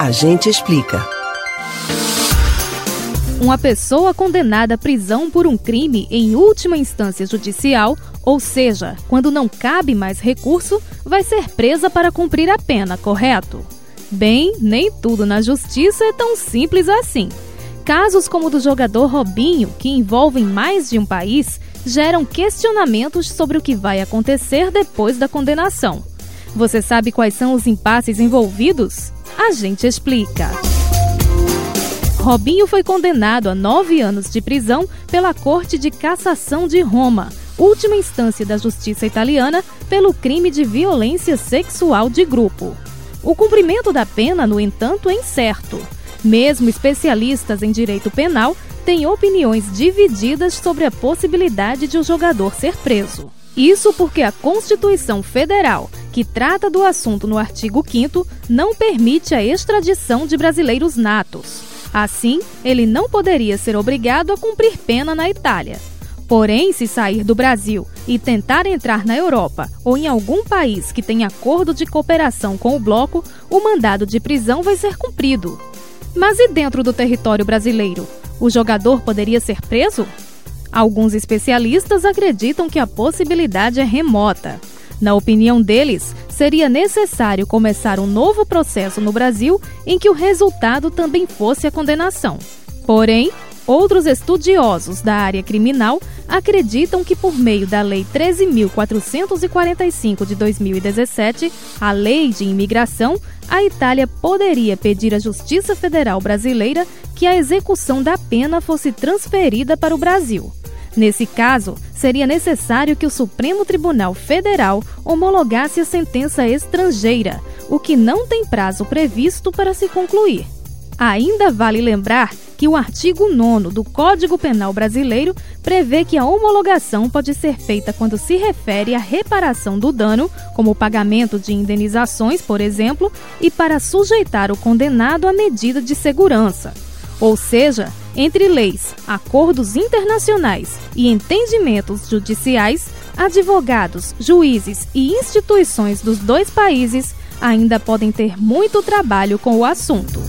A gente explica. Uma pessoa condenada à prisão por um crime em última instância judicial, ou seja, quando não cabe mais recurso, vai ser presa para cumprir a pena, correto? Bem, nem tudo na justiça é tão simples assim. Casos como o do jogador Robinho, que envolvem mais de um país, geram questionamentos sobre o que vai acontecer depois da condenação. Você sabe quais são os impasses envolvidos? A gente explica. Robinho foi condenado a nove anos de prisão pela Corte de Cassação de Roma, última instância da justiça italiana, pelo crime de violência sexual de grupo. O cumprimento da pena, no entanto, é incerto. Mesmo especialistas em direito penal têm opiniões divididas sobre a possibilidade de o jogador ser preso. Isso porque a Constituição Federal, que trata do assunto no artigo 5, não permite a extradição de brasileiros natos. Assim, ele não poderia ser obrigado a cumprir pena na Itália. Porém, se sair do Brasil e tentar entrar na Europa ou em algum país que tenha acordo de cooperação com o bloco, o mandado de prisão vai ser cumprido. Mas e dentro do território brasileiro? O jogador poderia ser preso? Alguns especialistas acreditam que a possibilidade é remota. Na opinião deles, seria necessário começar um novo processo no Brasil em que o resultado também fosse a condenação. Porém, outros estudiosos da área criminal acreditam que, por meio da Lei 13.445 de 2017, a Lei de Imigração, a Itália poderia pedir à Justiça Federal Brasileira que a execução da pena fosse transferida para o Brasil. Nesse caso, seria necessário que o Supremo Tribunal Federal homologasse a sentença estrangeira, o que não tem prazo previsto para se concluir. Ainda vale lembrar que o artigo 9 do Código Penal Brasileiro prevê que a homologação pode ser feita quando se refere à reparação do dano, como o pagamento de indenizações, por exemplo, e para sujeitar o condenado à medida de segurança. Ou seja, entre leis, acordos internacionais e entendimentos judiciais, advogados, juízes e instituições dos dois países ainda podem ter muito trabalho com o assunto.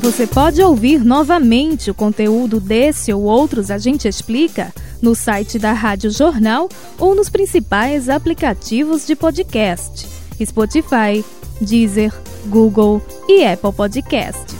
Você pode ouvir novamente o conteúdo desse ou outros A Gente Explica no site da Rádio Jornal ou nos principais aplicativos de podcast: Spotify, Deezer, Google e Apple Podcasts.